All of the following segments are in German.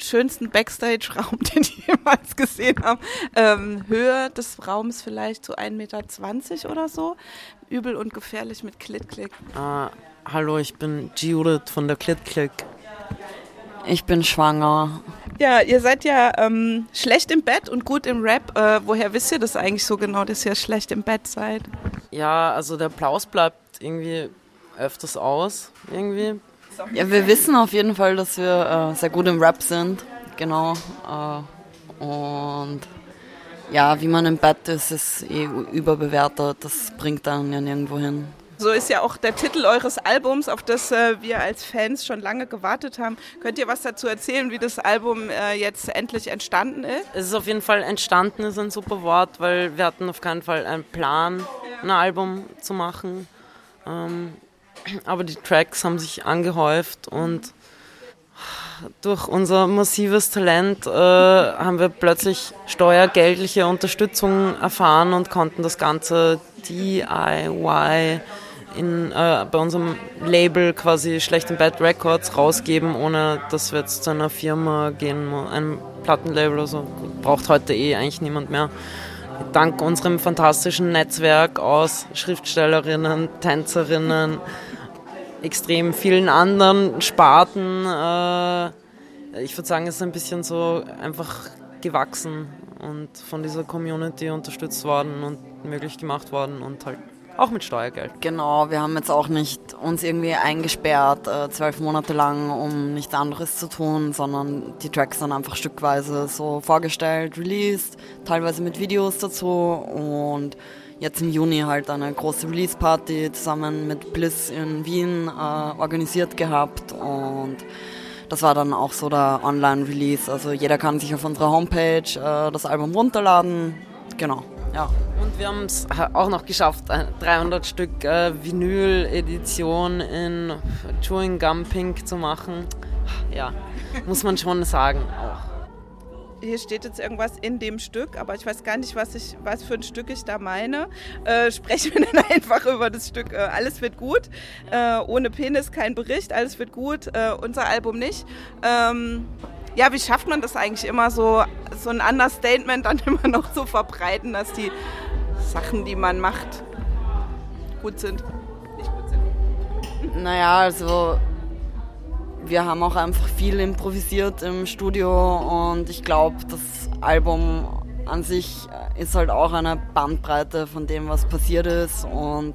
schönsten Backstage-Raum, den ich jemals gesehen habe. Ähm, Höhe des Raums vielleicht so 1,20 Meter oder so. Übel und gefährlich mit Klick-Klick. Ah, hallo, ich bin Judith von der Klick-Klick. Ich bin schwanger. Ja, ihr seid ja ähm, schlecht im Bett und gut im Rap. Äh, woher wisst ihr das eigentlich so genau, dass ihr schlecht im Bett seid? Ja, also der Applaus bleibt irgendwie öfters aus, irgendwie. Ja, wir wissen auf jeden Fall, dass wir äh, sehr gut im Rap sind. Genau. Äh, und ja, wie man im Bett ist, ist eh überbewertet. Das bringt dann ja nirgendwo hin. So ist ja auch der Titel eures Albums, auf das äh, wir als Fans schon lange gewartet haben. Könnt ihr was dazu erzählen, wie das Album äh, jetzt endlich entstanden ist? Es ist auf jeden Fall entstanden, ist ein super Wort, weil wir hatten auf keinen Fall einen Plan, ein Album zu machen. Ähm, aber die Tracks haben sich angehäuft und durch unser massives Talent äh, haben wir plötzlich steuergeldliche Unterstützung erfahren und konnten das Ganze DIY in, äh, bei unserem Label quasi Schlecht im Bad Records rausgeben, ohne dass wir jetzt zu einer Firma gehen, einem Plattenlabel oder so. Braucht heute eh eigentlich niemand mehr. Dank unserem fantastischen Netzwerk aus Schriftstellerinnen, Tänzerinnen, extrem vielen anderen Sparten. Äh, ich würde sagen, es ist ein bisschen so einfach gewachsen und von dieser Community unterstützt worden und möglich gemacht worden und halt auch mit Steuergeld. Genau, wir haben jetzt auch nicht uns irgendwie eingesperrt, äh, zwölf Monate lang, um nichts anderes zu tun, sondern die Tracks dann einfach stückweise so vorgestellt, released, teilweise mit Videos dazu und jetzt im Juni halt eine große Release-Party zusammen mit Bliss in Wien äh, organisiert gehabt und das war dann auch so der Online-Release. Also jeder kann sich auf unserer Homepage äh, das Album runterladen. Genau, ja. Und wir haben es auch noch geschafft, 300 Stück äh, Vinyl-Edition in Chewing Gum Pink zu machen. Ja, muss man schon sagen auch hier steht jetzt irgendwas in dem Stück, aber ich weiß gar nicht, was, ich, was für ein Stück ich da meine. Äh, sprechen wir dann einfach über das Stück äh, Alles wird gut. Äh, ohne Penis kein Bericht, alles wird gut, äh, unser Album nicht. Ähm, ja, wie schafft man das eigentlich immer so, so ein Understatement dann immer noch zu verbreiten, dass die Sachen, die man macht, gut sind, nicht gut sind? Naja, also wir haben auch einfach viel improvisiert im Studio und ich glaube, das Album an sich ist halt auch eine Bandbreite von dem, was passiert ist und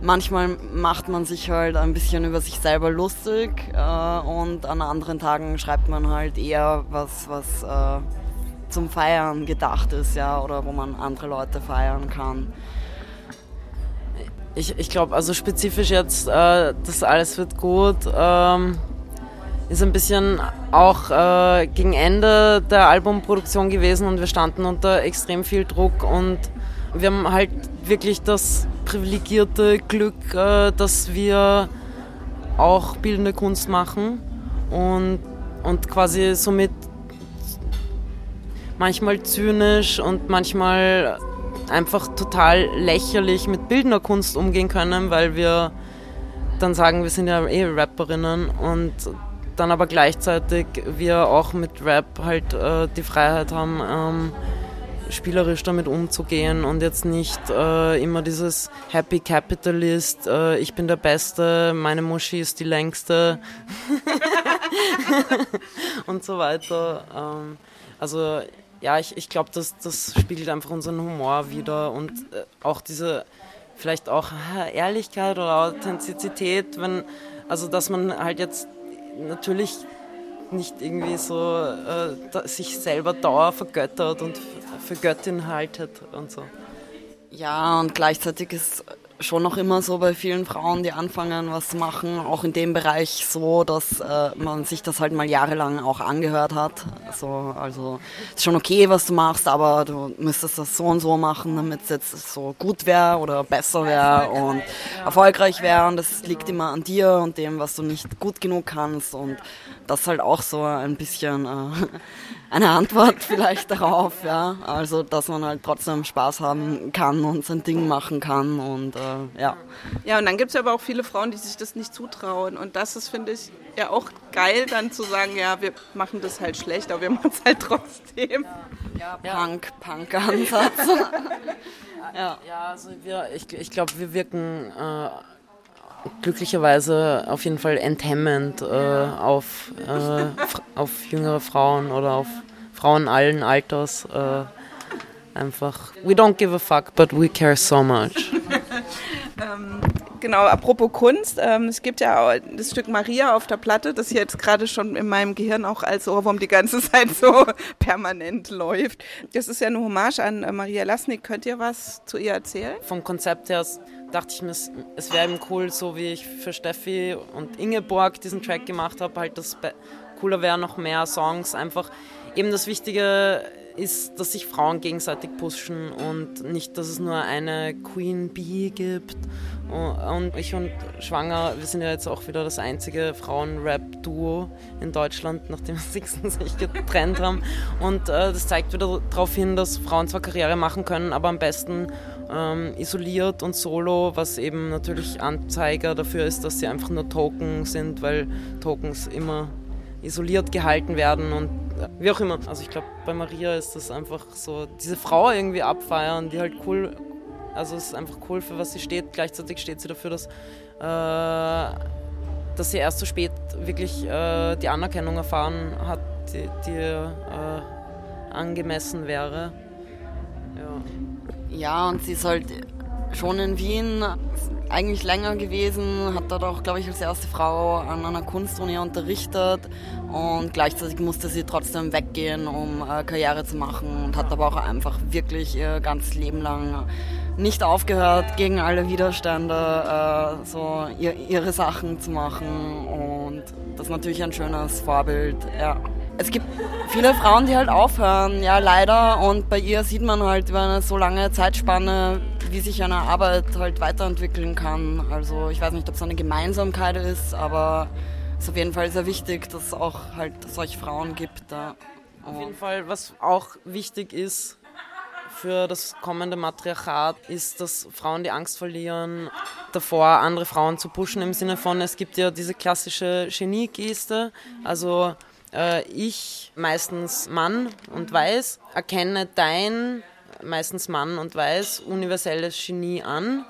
manchmal macht man sich halt ein bisschen über sich selber lustig äh, und an anderen Tagen schreibt man halt eher was, was äh, zum Feiern gedacht ist, ja, oder wo man andere Leute feiern kann. Ich, ich glaube, also spezifisch jetzt, äh, das alles wird gut. Ähm ist ein bisschen auch äh, gegen Ende der Albumproduktion gewesen und wir standen unter extrem viel Druck und wir haben halt wirklich das privilegierte Glück, äh, dass wir auch bildende Kunst machen und, und quasi somit manchmal zynisch und manchmal einfach total lächerlich mit bildender Kunst umgehen können, weil wir dann sagen, wir sind ja eh Rapperinnen und dann aber gleichzeitig wir auch mit Rap halt äh, die Freiheit haben, ähm, spielerisch damit umzugehen und jetzt nicht äh, immer dieses Happy Capitalist, äh, ich bin der Beste, meine Muschi ist die längste und so weiter. Ähm, also ja, ich, ich glaube, das, das spiegelt einfach unseren Humor wieder und äh, auch diese vielleicht auch Ehrlichkeit oder Authentizität, wenn, also dass man halt jetzt natürlich nicht irgendwie so äh, sich selber Dauer vergöttert und für Göttin haltet und so. Ja, und gleichzeitig ist schon noch immer so bei vielen Frauen, die anfangen, was zu machen, auch in dem Bereich so, dass äh, man sich das halt mal jahrelang auch angehört hat. So, also ist schon okay, was du machst, aber du müsstest das so und so machen, damit es jetzt so gut wäre oder besser wäre und erfolgreich wäre. Und das liegt immer an dir und dem, was du nicht gut genug kannst. Und das ist halt auch so ein bisschen äh, eine Antwort vielleicht darauf, ja. Also, dass man halt trotzdem Spaß haben kann und sein Ding machen kann und äh, ja. Ja, und dann gibt es aber auch viele Frauen, die sich das nicht zutrauen. Und das ist, finde ich, ja auch geil, dann zu sagen, ja, wir machen das halt schlecht, aber wir machen es halt trotzdem. Ja, Punk, Punk-Ansatz. ja. ja, also wir, ich, ich glaube, wir wirken äh, glücklicherweise auf jeden Fall enthemmend äh, auf, äh, auf jüngere Frauen oder auf Frauen allen Alters. Äh, einfach, we don't give a fuck, but we care so much. ähm, genau, apropos Kunst, ähm, es gibt ja das Stück Maria auf der Platte, das jetzt gerade schon in meinem Gehirn auch als Ohrwurm die ganze Zeit so permanent läuft. Das ist ja eine Hommage an äh, Maria Lasnik. Könnt ihr was zu ihr erzählen? Vom Konzept her dachte ich mir, es wäre eben cool, so wie ich für Steffi und Ingeborg diesen Track gemacht habe, halt das cooler wäre noch mehr Songs. Einfach eben das Wichtige ist, dass sich Frauen gegenseitig pushen und nicht, dass es nur eine Queen Bee gibt. Und ich und Schwanger, wir sind ja jetzt auch wieder das einzige Frauen-Rap-Duo in Deutschland, nachdem Sixten sich getrennt haben. Und äh, das zeigt wieder darauf hin, dass Frauen zwar Karriere machen können, aber am besten ähm, isoliert und solo, was eben natürlich Anzeiger dafür ist, dass sie einfach nur Token sind, weil Tokens immer isoliert gehalten werden und äh, wie auch immer. Also ich glaube, bei Maria ist das einfach so, diese Frau irgendwie abfeiern, die halt cool, also es ist einfach cool, für was sie steht. Gleichzeitig steht sie dafür, dass, äh, dass sie erst so spät wirklich äh, die Anerkennung erfahren hat, die, die äh, angemessen wäre. Ja. Ja, und sie ist halt schon in Wien eigentlich länger gewesen, hat dort auch, glaube ich, als erste Frau an einer Kunstuni unterrichtet und gleichzeitig musste sie trotzdem weggehen, um äh, Karriere zu machen und hat aber auch einfach wirklich ihr ganzes Leben lang nicht aufgehört, gegen alle Widerstände äh, so ihr, ihre Sachen zu machen und das ist natürlich ein schönes Vorbild, ja. Es gibt viele Frauen, die halt aufhören, ja leider. Und bei ihr sieht man halt über eine so lange Zeitspanne, wie sich eine Arbeit halt weiterentwickeln kann. Also ich weiß nicht, ob es eine Gemeinsamkeit ist, aber es ist auf jeden Fall sehr wichtig, dass es auch halt solche Frauen gibt. Ja. Auf jeden Fall, was auch wichtig ist für das kommende Matriarchat, ist, dass Frauen die Angst verlieren, davor andere Frauen zu pushen, im Sinne von, es gibt ja diese klassische Genie-Geste, also äh, ich, meistens Mann und weiß, erkenne dein meistens Mann und weiß, universelles Genie an.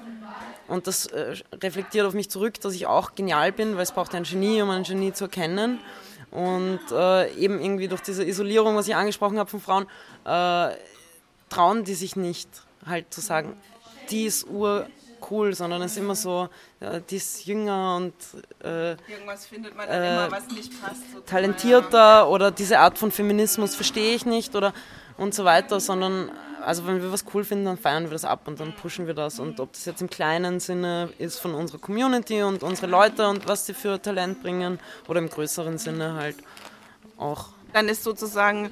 Und das äh, reflektiert auf mich zurück, dass ich auch genial bin, weil es braucht ein Genie, um ein Genie zu erkennen. Und äh, eben irgendwie durch diese Isolierung, was ich angesprochen habe von Frauen, äh, trauen die sich nicht, halt zu sagen, die ist urcool, sondern es ist immer so, ja, die ist jünger und äh, irgendwas findet man dann immer, was nicht passt. Talentierter ja. oder diese Art von Feminismus verstehe ich nicht oder und so weiter, sondern also wenn wir was cool finden, dann feiern wir das ab und dann pushen wir das. Und ob das jetzt im kleinen Sinne ist von unserer Community und unsere Leute und was sie für Talent bringen oder im größeren Sinne halt auch. Dann ist sozusagen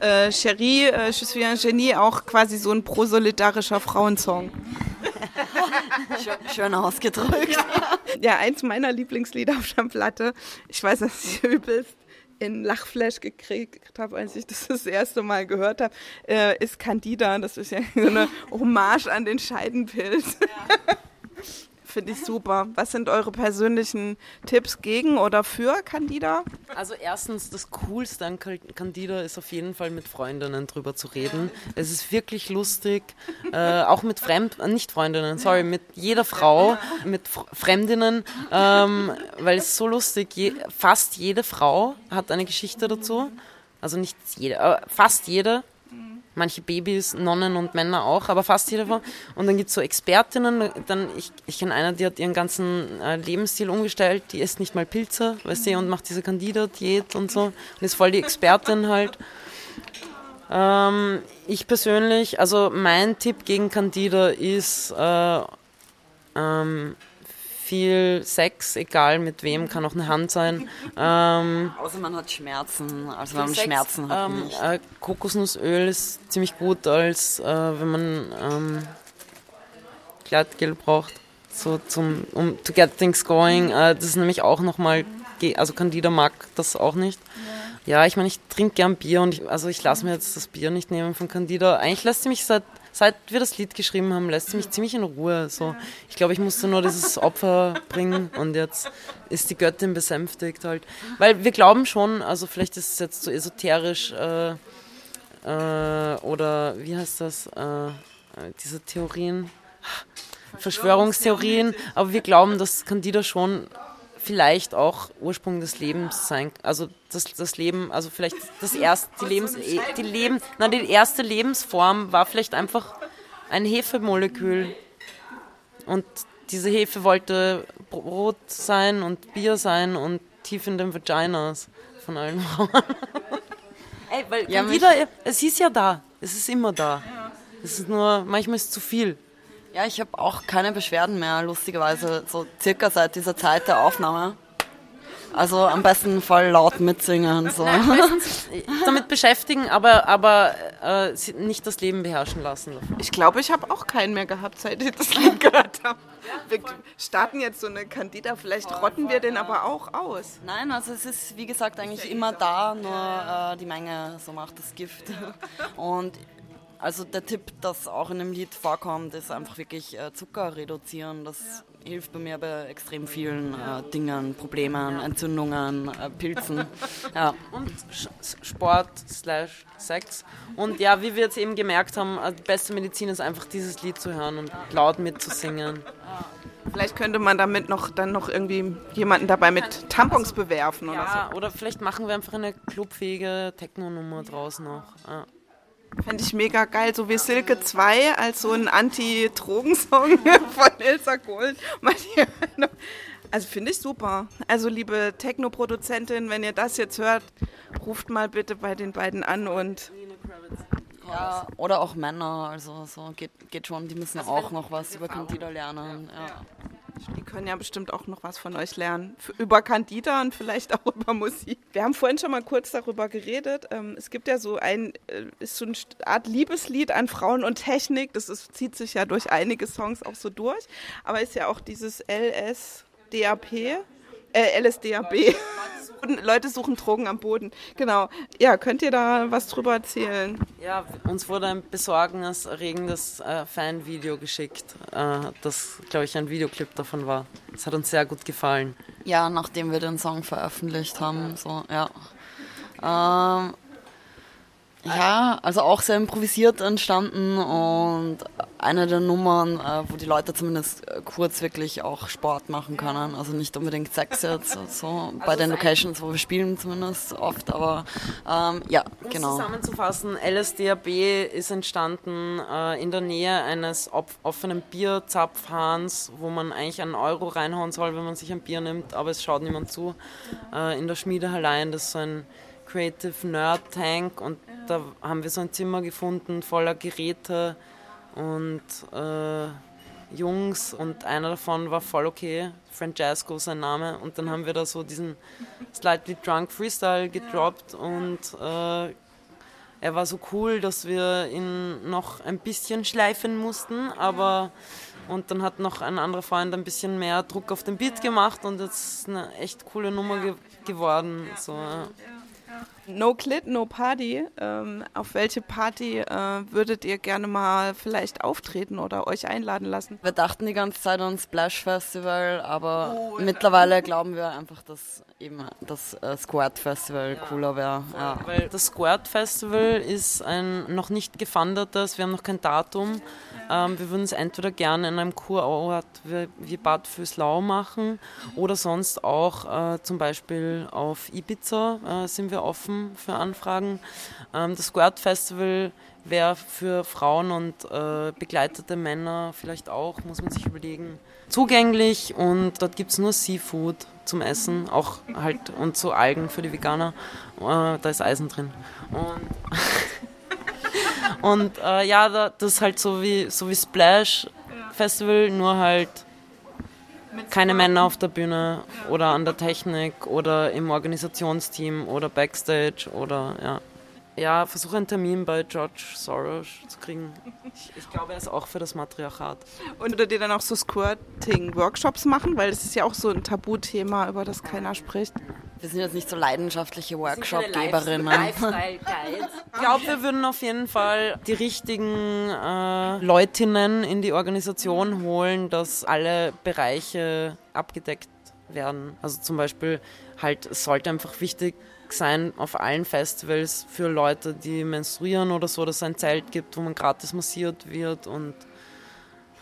äh, Cherie, äh, Je suis un Genie auch quasi so ein prosolidarischer Frauensong. schön, ausgedrückt. Ja. ja, eins meiner Lieblingslieder auf der Platte. Ich weiß, dass ich übelst in Lachflash gekriegt habe, als ich das das erste Mal gehört habe, äh, ist Candida. Das ist ja so eine Hommage an den Scheidenpilz. Ja. Finde ich super. Was sind eure persönlichen Tipps gegen oder für Candida? Also erstens, das Coolste an Candida ist auf jeden Fall mit Freundinnen drüber zu reden. Es ist wirklich lustig, äh, auch mit Fremd, äh, nicht Freundinnen, sorry, mit jeder Frau, mit Fremdinnen, ähm, weil es so lustig, je, fast jede Frau hat eine Geschichte dazu. Also nicht jede, äh, fast jede manche Babys, Nonnen und Männer auch, aber fast jeder war. Und dann gibt es so Expertinnen, dann, ich, ich kenne eine, die hat ihren ganzen äh, Lebensstil umgestellt, die isst nicht mal Pilze, weißt du, und macht diese Candida-Diät und so und ist voll die Expertin halt. Ähm, ich persönlich, also mein Tipp gegen Candida ist, äh, ähm, viel Sex, egal mit wem, kann auch eine Hand sein. Ähm, Außer man hat Schmerzen, also wenn man Sex, Schmerzen hat. Ähm, äh, Kokosnussöl ist ziemlich gut, als äh, wenn man ähm, Gleitgel braucht, so zum, um to get things going. Äh, das ist nämlich auch nochmal also Candida mag das auch nicht. Ja, ja ich meine, ich trinke gern Bier und ich, also ich lasse mir jetzt das Bier nicht nehmen von Candida. Eigentlich lässt sie mich seit, seit wir das Lied geschrieben haben, lässt sie mich ziemlich in Ruhe. So. Ich glaube, ich musste nur dieses Opfer bringen und jetzt ist die Göttin besänftigt halt. Weil wir glauben schon, also vielleicht ist es jetzt so esoterisch äh, äh, oder wie heißt das, äh, diese Theorien, Verschwörungstheorien, aber wir glauben, dass Candida schon vielleicht auch Ursprung des Lebens sein, also das, das Leben, also vielleicht das erste, die Lebens, die Leben, na, die erste Lebensform war vielleicht einfach ein Hefemolekül und diese Hefe wollte Brot sein und Bier sein und tief in den Vaginas von allen Frauen. Ey, weil ja, Candida, es ist ja da, es ist immer da. Es ist nur, manchmal ist es zu viel. Ja, ich habe auch keine Beschwerden mehr, lustigerweise, so circa seit dieser Zeit der Aufnahme. Also am besten voll laut mitsingen. So. damit beschäftigen, aber, aber äh, nicht das Leben beherrschen lassen. Ich glaube, ich habe auch keinen mehr gehabt, seit ich das Lied gehört habe. Wir starten jetzt so eine Candida, vielleicht rotten wir den aber auch aus. Nein, also es ist wie gesagt eigentlich immer da, nur äh, die Menge so macht das Gift. Und also der Tipp, das auch in dem Lied vorkommt, ist einfach wirklich äh, Zucker reduzieren. Das hilft bei mir bei extrem vielen äh, Dingen, Problemen, Entzündungen, äh, Pilzen. Ja. Und Sport slash Sex. Und ja, wie wir jetzt eben gemerkt haben, äh, die beste Medizin ist einfach dieses Lied zu hören und laut mitzusingen. Vielleicht könnte man damit noch dann noch irgendwie jemanden dabei mit Tampons bewerfen oder ja, so. Oder vielleicht machen wir einfach eine clubfähige Techno-Nummer draus noch. Ja. Fände ich mega geil, so wie Silke 2 als so ein Anti-Drogen-Song von Ilsa Gold. Also finde ich super. Also liebe Techno-Produzentin, wenn ihr das jetzt hört, ruft mal bitte bei den beiden an und... Ja, oder auch Männer, also so geht, geht schon, die müssen auch noch was über Candida lernen. Ja. Die können ja bestimmt auch noch was von euch lernen. Über Candida und vielleicht auch über Musik. Wir haben vorhin schon mal kurz darüber geredet. Ähm, es gibt ja so ein, äh, ist so eine Art Liebeslied an Frauen und Technik. Das ist, zieht sich ja durch einige Songs auch so durch. Aber ist ja auch dieses LSDAP äh, LSDAB. Leute suchen Drogen am Boden. Genau. Ja, könnt ihr da was drüber erzählen? Ja, uns wurde ein besorgniserregendes äh, Fanvideo geschickt, äh, das, glaube ich, ein Videoclip davon war. Das hat uns sehr gut gefallen. Ja, nachdem wir den Song veröffentlicht haben, so, ja. Ähm, ja, also auch sehr improvisiert entstanden und eine der Nummern, äh, wo die Leute zumindest äh, kurz wirklich auch Sport machen können. Also nicht unbedingt Sex jetzt, so bei den Locations, wo wir spielen zumindest oft, aber ähm, ja, um genau. zusammenzufassen, LSDAB ist entstanden äh, in der Nähe eines offenen Bierzapfhahns, wo man eigentlich einen Euro reinhauen soll, wenn man sich ein Bier nimmt, aber es schaut niemand zu. Äh, in der Schmiedehallein, das ist so ein Creative Nerd Tank und da haben wir so ein Zimmer gefunden voller Geräte und äh, Jungs und einer davon war voll okay, Francesco sein Name. Und dann haben wir da so diesen Slightly Drunk Freestyle gedroppt und äh, er war so cool, dass wir ihn noch ein bisschen schleifen mussten, aber und dann hat noch ein anderer Freund ein bisschen mehr Druck auf den Beat gemacht und jetzt ist eine echt coole Nummer ge geworden. So, ja. No Clit, No Party. Ähm, auf welche Party äh, würdet ihr gerne mal vielleicht auftreten oder euch einladen lassen? Wir dachten die ganze Zeit an Splash Festival, aber oh, ja. mittlerweile glauben wir einfach, dass eben das äh, Squad Festival ja. cooler wäre. Ja. Weil das Squad Festival ist ein noch nicht gefundetes, wir haben noch kein Datum. Ähm, wir würden es entweder gerne in einem Kurort wie, wie Bad Füßlau machen oder sonst auch äh, zum Beispiel auf Ibiza äh, sind wir offen für Anfragen. Ähm, das Squirt Festival wäre für Frauen und äh, begleitete Männer vielleicht auch, muss man sich überlegen, zugänglich und dort gibt es nur Seafood zum Essen, auch halt und so Algen für die Veganer. Äh, da ist Eisen drin. Und Und äh, ja, das ist halt so wie, so wie Splash Festival, nur halt keine Männer auf der Bühne oder an der Technik oder im Organisationsteam oder Backstage oder ja. Ja, versuche einen Termin bei George Soros zu kriegen. Ich, ich glaube, er ist auch für das Matriarchat. Und würdet ihr dann auch so Squirting-Workshops machen? Weil das ist ja auch so ein Tabuthema, über das keiner spricht. Wir sind jetzt nicht so leidenschaftliche Workshop-Geberinnen. Ich glaube, wir würden auf jeden Fall die richtigen äh, Leutinnen in die Organisation holen, dass alle Bereiche abgedeckt werden. Also zum Beispiel halt, es sollte einfach wichtig sein auf allen Festivals für Leute, die menstruieren oder so, dass es ein Zelt gibt, wo man gratis massiert wird und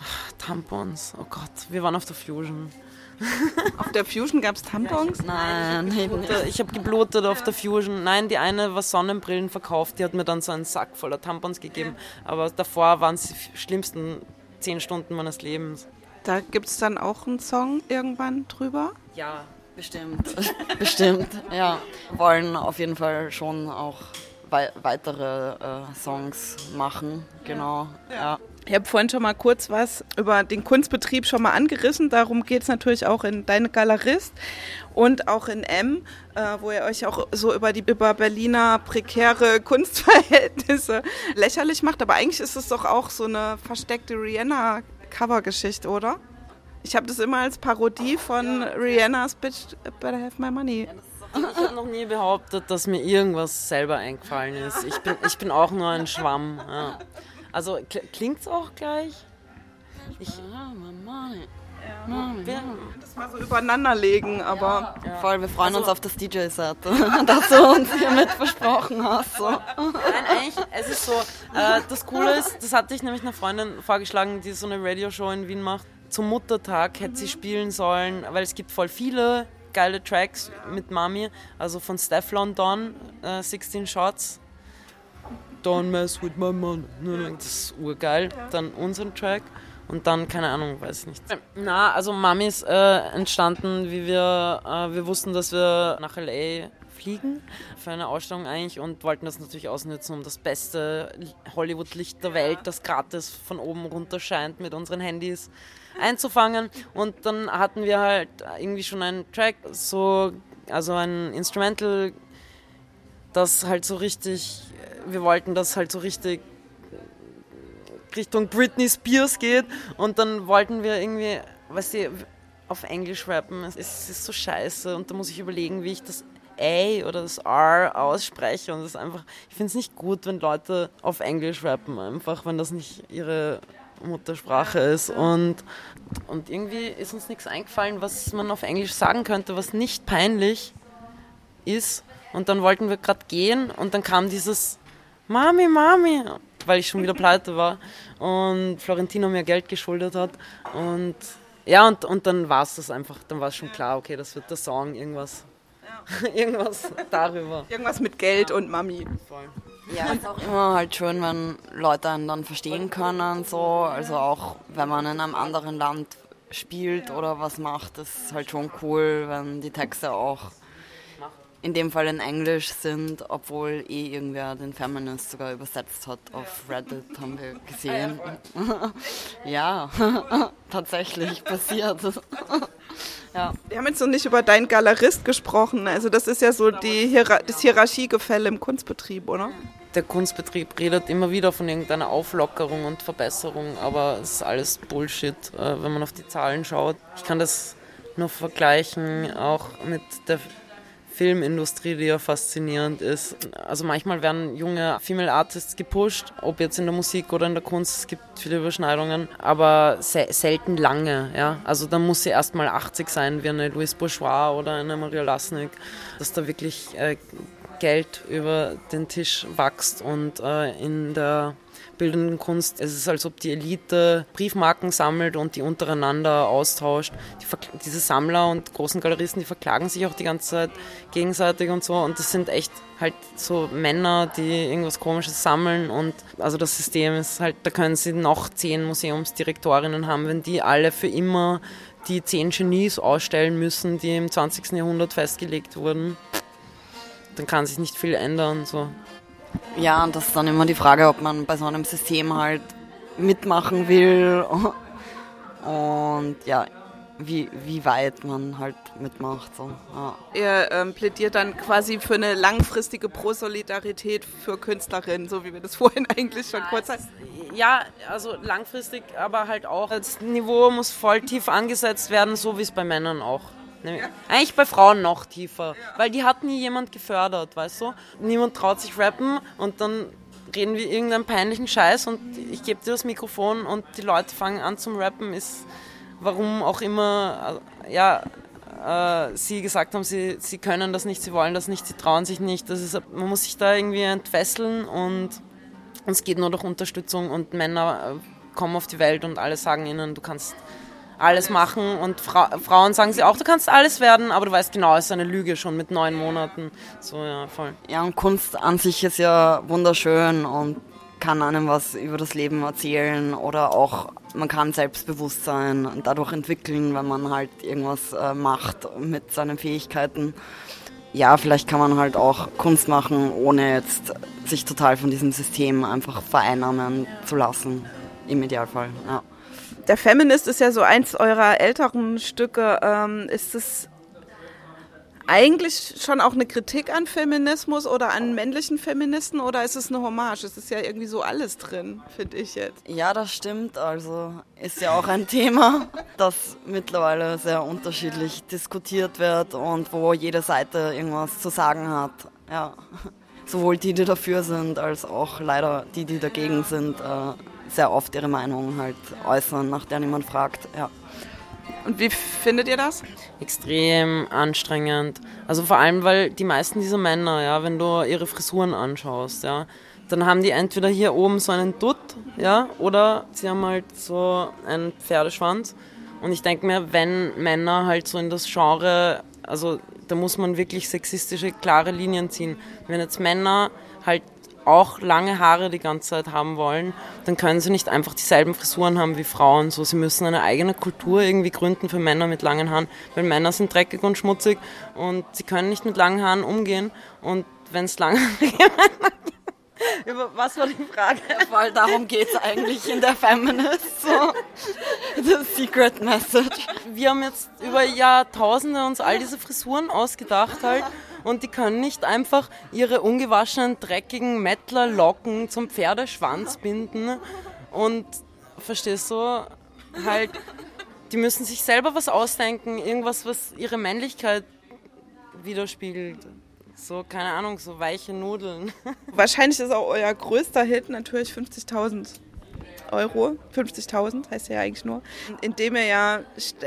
ach, Tampons. Oh Gott, wir waren auf der Fusion. Auf der Fusion gab es Tampons? Nein, Ich habe geblutet auf der Fusion. Nein, die eine war Sonnenbrillen verkauft, die hat mir dann so einen Sack voller Tampons gegeben. Aber davor waren es die schlimmsten zehn Stunden meines Lebens. Da gibt es dann auch einen Song irgendwann drüber? Ja, Bestimmt, bestimmt, ja. Wollen auf jeden Fall schon auch wei weitere äh, Songs machen, genau, ja. ja. Ich habe vorhin schon mal kurz was über den Kunstbetrieb schon mal angerissen. Darum geht es natürlich auch in Deine Galerist und auch in M, äh, wo ihr euch auch so über die über Berliner prekäre Kunstverhältnisse lächerlich macht. Aber eigentlich ist es doch auch so eine versteckte Rihanna-Covergeschichte, oder? Ich habe das immer als Parodie von Rihanna's Bitch Better Have My Money. Ich habe noch nie behauptet, dass mir irgendwas selber eingefallen ist. Ich bin, ich bin auch nur ein Schwamm. Ja. Also klingt es auch gleich? Ich, ja, wir das mal so übereinander legen, aber. Ja. Voll, wir freuen also, uns auf das DJ-Set, das du uns hiermit versprochen hast. So. Nein, eigentlich, es ist so, äh, das Coole ist, das hatte ich nämlich einer Freundin vorgeschlagen, die so eine Radioshow in Wien macht. Zum Muttertag hätte sie spielen sollen, weil es gibt voll viele geile Tracks mit Mami, also von Steph London, äh, 16 Shots Don't mess with my money. Das ist urgeil. Dann unseren Track. Und dann, keine Ahnung, weiß ich nicht. Na, also Mami ist äh, entstanden, wie wir, äh, wir wussten, dass wir nach L.A. fliegen für eine Ausstellung eigentlich und wollten das natürlich ausnutzen, um das beste Hollywood-Licht der Welt, das gratis von oben runter scheint, mit unseren Handys einzufangen. Und dann hatten wir halt irgendwie schon einen Track, so, also ein Instrumental, das halt so richtig wir wollten, dass halt so richtig Richtung Britney Spears geht und dann wollten wir irgendwie, weißt du, auf Englisch rappen. Es ist so scheiße und da muss ich überlegen, wie ich das A oder das R ausspreche und das ist einfach, ich finde es nicht gut, wenn Leute auf Englisch rappen, einfach, wenn das nicht ihre Muttersprache ist und, und irgendwie ist uns nichts eingefallen, was man auf Englisch sagen könnte, was nicht peinlich ist und dann wollten wir gerade gehen und dann kam dieses Mami, Mami, weil ich schon wieder pleite war und Florentino mir Geld geschuldet hat. Und ja, und, und dann war es das einfach, dann war es schon klar, okay, das wird der Song, irgendwas. Ja. irgendwas darüber. Irgendwas mit Geld ja. und Mami. Voll. Ja, ist auch immer halt schön, wenn Leute einen dann verstehen können, so. Also auch wenn man in einem anderen Land spielt oder was macht, ist halt schon cool, wenn die Texte auch in dem Fall in Englisch sind, obwohl eh irgendwer den Feminist sogar übersetzt hat auf Reddit, haben wir gesehen. ja, tatsächlich passiert. ja. Wir haben jetzt noch nicht über deinen Galerist gesprochen. Also das ist ja so die Hierar das Hierarchiegefälle im Kunstbetrieb, oder? Der Kunstbetrieb redet immer wieder von irgendeiner Auflockerung und Verbesserung, aber es ist alles Bullshit, äh, wenn man auf die Zahlen schaut. Ich kann das nur vergleichen, auch mit der Filmindustrie, die ja faszinierend ist. Also manchmal werden junge Female Artists gepusht, ob jetzt in der Musik oder in der Kunst, es gibt viele Überschneidungen, aber se selten lange. Ja? Also da muss sie erst mal 80 sein, wie eine Louise Bourgeois oder eine Maria Lasnik, dass da wirklich äh, Geld über den Tisch wächst und äh, in der bildenden Kunst. Es ist, als ob die Elite Briefmarken sammelt und die untereinander austauscht. Die diese Sammler und großen Galeristen, die verklagen sich auch die ganze Zeit gegenseitig und so. Und das sind echt halt so Männer, die irgendwas Komisches sammeln. Und also das System ist halt, da können sie noch zehn Museumsdirektorinnen haben, wenn die alle für immer die zehn Genies ausstellen müssen, die im 20. Jahrhundert festgelegt wurden. Dann kann sich nicht viel ändern. So. Ja, und das ist dann immer die Frage, ob man bei so einem System halt mitmachen will. Und ja, wie, wie weit man halt mitmacht. So. Ja. Ihr ähm, plädiert dann quasi für eine langfristige Prosolidarität für Künstlerinnen, so wie wir das vorhin eigentlich schon kurz hatten. Ja, also langfristig, aber halt auch. Das Niveau muss voll tief angesetzt werden, so wie es bei Männern auch. Eigentlich bei Frauen noch tiefer, weil die hat nie jemand gefördert, weißt du? Niemand traut sich rappen und dann reden wir irgendeinen peinlichen Scheiß und ich gebe dir das Mikrofon und die Leute fangen an zum Rappen, ist warum auch immer, äh, ja, äh, sie gesagt haben, sie, sie können das nicht, sie wollen das nicht, sie trauen sich nicht. Das ist, man muss sich da irgendwie entfesseln und es geht nur durch Unterstützung und Männer äh, kommen auf die Welt und alle sagen ihnen, du kannst alles machen und Fra Frauen sagen sie auch, du kannst alles werden, aber du weißt genau, es ist eine Lüge schon mit neun Monaten. So, ja, voll. Ja, und Kunst an sich ist ja wunderschön und kann einem was über das Leben erzählen oder auch man kann Selbstbewusstsein dadurch entwickeln, wenn man halt irgendwas äh, macht mit seinen Fähigkeiten. Ja, vielleicht kann man halt auch Kunst machen, ohne jetzt sich total von diesem System einfach vereinnahmen zu lassen, im Idealfall. Ja. Der Feminist ist ja so eins eurer älteren Stücke. Ähm, ist es eigentlich schon auch eine Kritik an Feminismus oder an männlichen Feministen oder ist es eine Hommage? Es ist ja irgendwie so alles drin, finde ich jetzt. Ja, das stimmt. Also ist ja auch ein Thema, das mittlerweile sehr unterschiedlich diskutiert wird und wo jede Seite irgendwas zu sagen hat. Ja. Sowohl die, die dafür sind, als auch leider die, die dagegen sind, äh, sehr oft ihre Meinung halt äußern, nach der niemand fragt. Ja. Und wie findet ihr das? Extrem anstrengend. Also vor allem, weil die meisten dieser Männer, ja, wenn du ihre Frisuren anschaust, ja, dann haben die entweder hier oben so einen Dutt, ja, oder sie haben halt so einen Pferdeschwanz. Und ich denke mir, wenn Männer halt so in das Genre, also da muss man wirklich sexistische, klare Linien ziehen. Wenn jetzt Männer halt auch lange Haare die ganze Zeit haben wollen, dann können sie nicht einfach dieselben Frisuren haben wie Frauen. So, sie müssen eine eigene Kultur irgendwie gründen für Männer mit langen Haaren, weil Männer sind dreckig und schmutzig und sie können nicht mit langen Haaren umgehen. Und wenn es lange Über was war die Frage? Weil darum geht es eigentlich in der Feminist. So. The secret message. Wir haben jetzt über Jahrtausende uns all diese Frisuren ausgedacht halt und die können nicht einfach ihre ungewaschenen, dreckigen Mettlerlocken zum Pferdeschwanz binden und verstehst du, halt, die müssen sich selber was ausdenken, irgendwas, was ihre Männlichkeit widerspiegelt. So, keine Ahnung, so weiche Nudeln. Wahrscheinlich ist auch euer größter Hit natürlich 50.000 Euro, 50.000 heißt ja eigentlich nur, indem er ja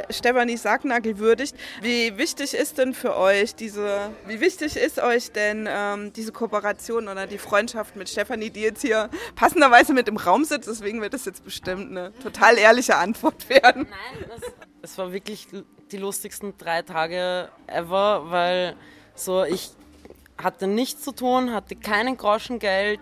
Stefanie Sargnagel würdigt. Wie wichtig ist denn für euch diese, wie wichtig ist euch denn ähm, diese Kooperation oder die Freundschaft mit Stefanie, die jetzt hier passenderweise mit im Raum sitzt? Deswegen wird das jetzt bestimmt eine total ehrliche Antwort werden. Nein, das, das war wirklich die lustigsten drei Tage ever, weil so ich hatte nichts zu tun, hatte keinen Groschen Geld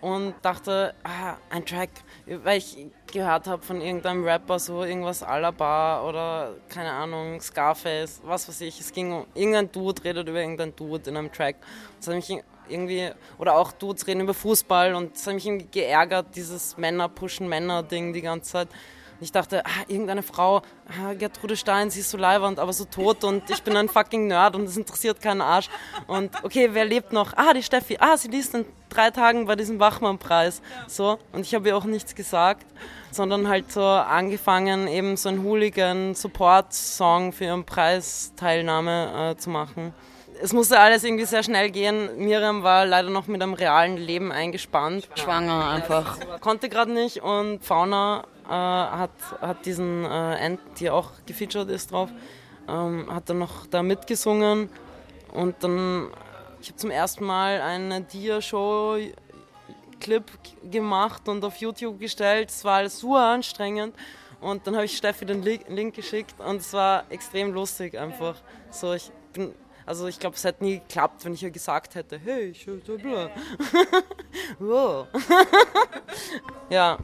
und dachte, ah, ein Track, weil ich gehört habe von irgendeinem Rapper so irgendwas Alaba oder keine Ahnung, Scarface, was weiß ich. Es ging um irgendein Dude redet über irgendein Dude in einem Track. Das hat mich irgendwie, oder auch Dudes reden über Fußball und das hat mich irgendwie geärgert, dieses Männer pushen Männer Ding die ganze Zeit ich dachte, ah, irgendeine Frau, ah, Gertrude Stein, sie ist so leibernd, aber so tot und ich bin ein fucking Nerd und es interessiert keinen Arsch. Und okay, wer lebt noch? Ah, die Steffi. Ah, sie liest in drei Tagen bei diesem Wachmann-Preis. So, und ich habe ihr auch nichts gesagt, sondern halt so angefangen, eben so einen Hooligan-Support-Song für ihren Preisteilnahme äh, zu machen es musste alles irgendwie sehr schnell gehen. Miriam war leider noch mit einem realen Leben eingespannt. Schwanger einfach. Konnte gerade nicht und Fauna äh, hat, hat diesen äh, End, die auch gefeatured ist drauf, ähm, hat dann noch da mitgesungen und dann, ich habe zum ersten Mal eine Dia-Show Clip gemacht und auf YouTube gestellt. Es war alles super anstrengend. Und dann habe ich Steffi den Link geschickt und es war extrem lustig einfach. So, ich bin, also ich glaube, es hätte nie geklappt, wenn ich ihr gesagt hätte, hey, ich bla. wow. ja,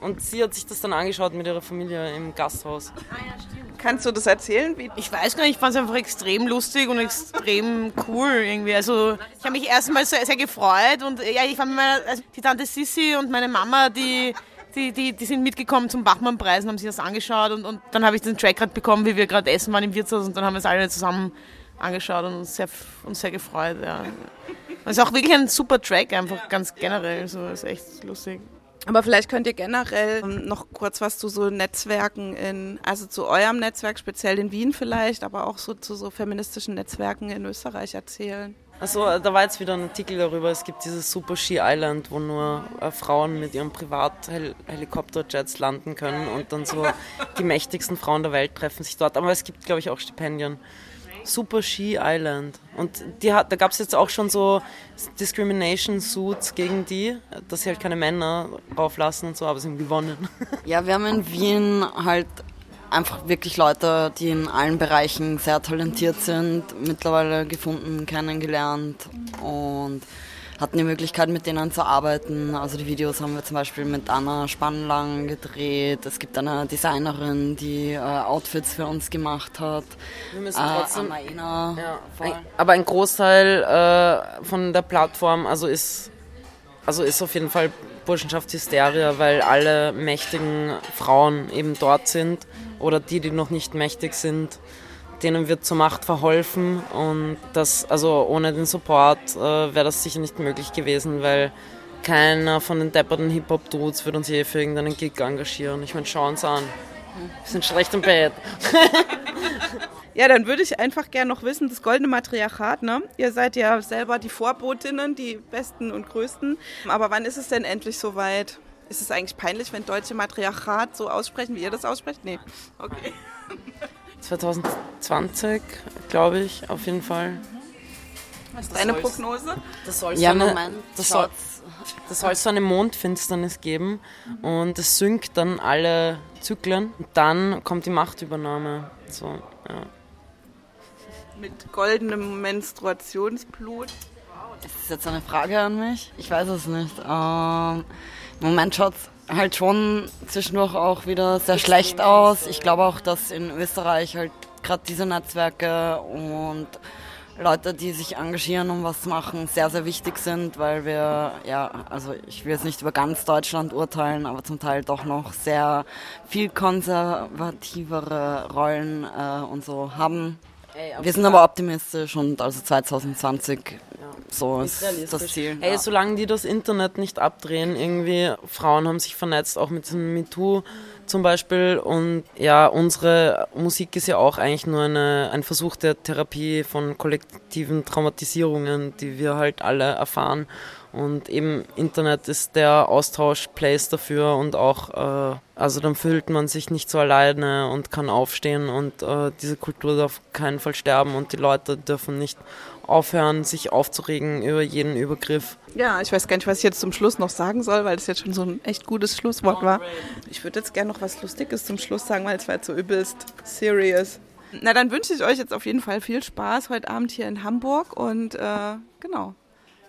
und sie hat sich das dann angeschaut mit ihrer Familie im Gasthaus. Ah ja, stimmt. Kannst du das erzählen? Wie? Ich weiß gar nicht, ich fand es einfach extrem lustig und extrem cool irgendwie. Also ich habe mich erstmal sehr, sehr gefreut und ja, ich fand meine, also die Tante Sissi und meine Mama, die Die, die, die sind mitgekommen zum Bachmann-Preis und haben sich das angeschaut und, und dann habe ich den Track gerade bekommen, wie wir gerade essen waren im Wirtshaus und dann haben wir es alle zusammen angeschaut und uns sehr, uns sehr gefreut. Ja. Und es ist auch wirklich ein super Track, einfach ganz generell. So ist echt lustig. Aber vielleicht könnt ihr generell ähm, noch kurz was zu so Netzwerken in, also zu eurem Netzwerk, speziell in Wien vielleicht, aber auch so zu so feministischen Netzwerken in Österreich erzählen. Also da war jetzt wieder ein Artikel darüber, es gibt dieses Super Ski Island, wo nur äh, Frauen mit ihren Privathelikopterjets landen können und dann so die mächtigsten Frauen der Welt treffen sich dort. Aber es gibt, glaube ich, auch Stipendien. Super Ski Island. Und die hat, da gab es jetzt auch schon so Discrimination Suits gegen die, dass sie halt keine Männer rauflassen und so, aber sie haben gewonnen. Ja, wir haben in Wien halt einfach wirklich Leute, die in allen Bereichen sehr talentiert sind, mittlerweile gefunden, kennengelernt und hatten die Möglichkeit, mit denen zu arbeiten. Also die Videos haben wir zum Beispiel mit Anna Spannlang gedreht. Es gibt eine Designerin, die äh, Outfits für uns gemacht hat. Wir müssen trotzdem, äh, Anna ja, aber ein Großteil äh, von der Plattform also ist, also ist auf jeden Fall Burschenschaftshysterie, weil alle mächtigen Frauen eben dort sind oder die, die noch nicht mächtig sind denen wird zur Macht verholfen und das, also ohne den Support äh, wäre das sicher nicht möglich gewesen, weil keiner von den depperten Hip-Hop-Dudes wird uns je für irgendeinen Gig engagieren. Ich meine, schau uns an. Wir sind schlecht im Bett. Ja, dann würde ich einfach gerne noch wissen, das goldene Matriarchat, ne? Ihr seid ja selber die Vorbotinnen, die besten und größten. Aber wann ist es denn endlich soweit? Ist es eigentlich peinlich, wenn deutsche Matriarchat so aussprechen, wie ihr das aussprecht? Nee. Okay. 2020, glaube ich, auf jeden Fall. Was ist deine Prognose? Das soll ja, so eine, das soll, das soll so eine Mondfinsternis geben und es synkt dann alle Zyklen und dann kommt die Machtübernahme. So, ja. Mit goldenem Menstruationsblut. Ist das jetzt eine Frage an mich? Ich weiß es nicht. Ähm, Im Moment schaut es halt schon zwischendurch auch wieder sehr schlecht aus. Ich glaube auch, dass in Österreich halt gerade diese Netzwerke und Leute, die sich engagieren und was machen, sehr, sehr wichtig sind, weil wir, ja, also ich will jetzt nicht über ganz Deutschland urteilen, aber zum Teil doch noch sehr viel konservativere Rollen äh, und so haben. Ey, wir sind aber optimistisch und also 2020 so ist das Ziel. Hey, ja. solange die das Internet nicht abdrehen, irgendwie, Frauen haben sich vernetzt, auch mit diesem MeToo zum Beispiel. Und ja, unsere Musik ist ja auch eigentlich nur eine, ein Versuch der Therapie von kollektiven Traumatisierungen, die wir halt alle erfahren. Und eben Internet ist der Austauschplace dafür und auch, äh, also dann fühlt man sich nicht so alleine und kann aufstehen und äh, diese Kultur darf keinen Fall sterben und die Leute dürfen nicht aufhören, sich aufzuregen über jeden Übergriff. Ja, ich weiß gar nicht, was ich jetzt zum Schluss noch sagen soll, weil das jetzt schon so ein echt gutes Schlusswort war. Ich würde jetzt gerne noch was Lustiges zum Schluss sagen, weil es war jetzt so übelst serious. Na, dann wünsche ich euch jetzt auf jeden Fall viel Spaß heute Abend hier in Hamburg und äh, genau,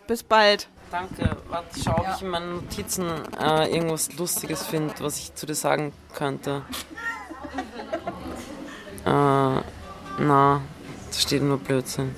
bis bald. Danke. Warte, schau, ob ja. ich in meinen Notizen äh, irgendwas Lustiges finde, was ich zu dir sagen könnte. Äh, na, da steht nur Blödsinn.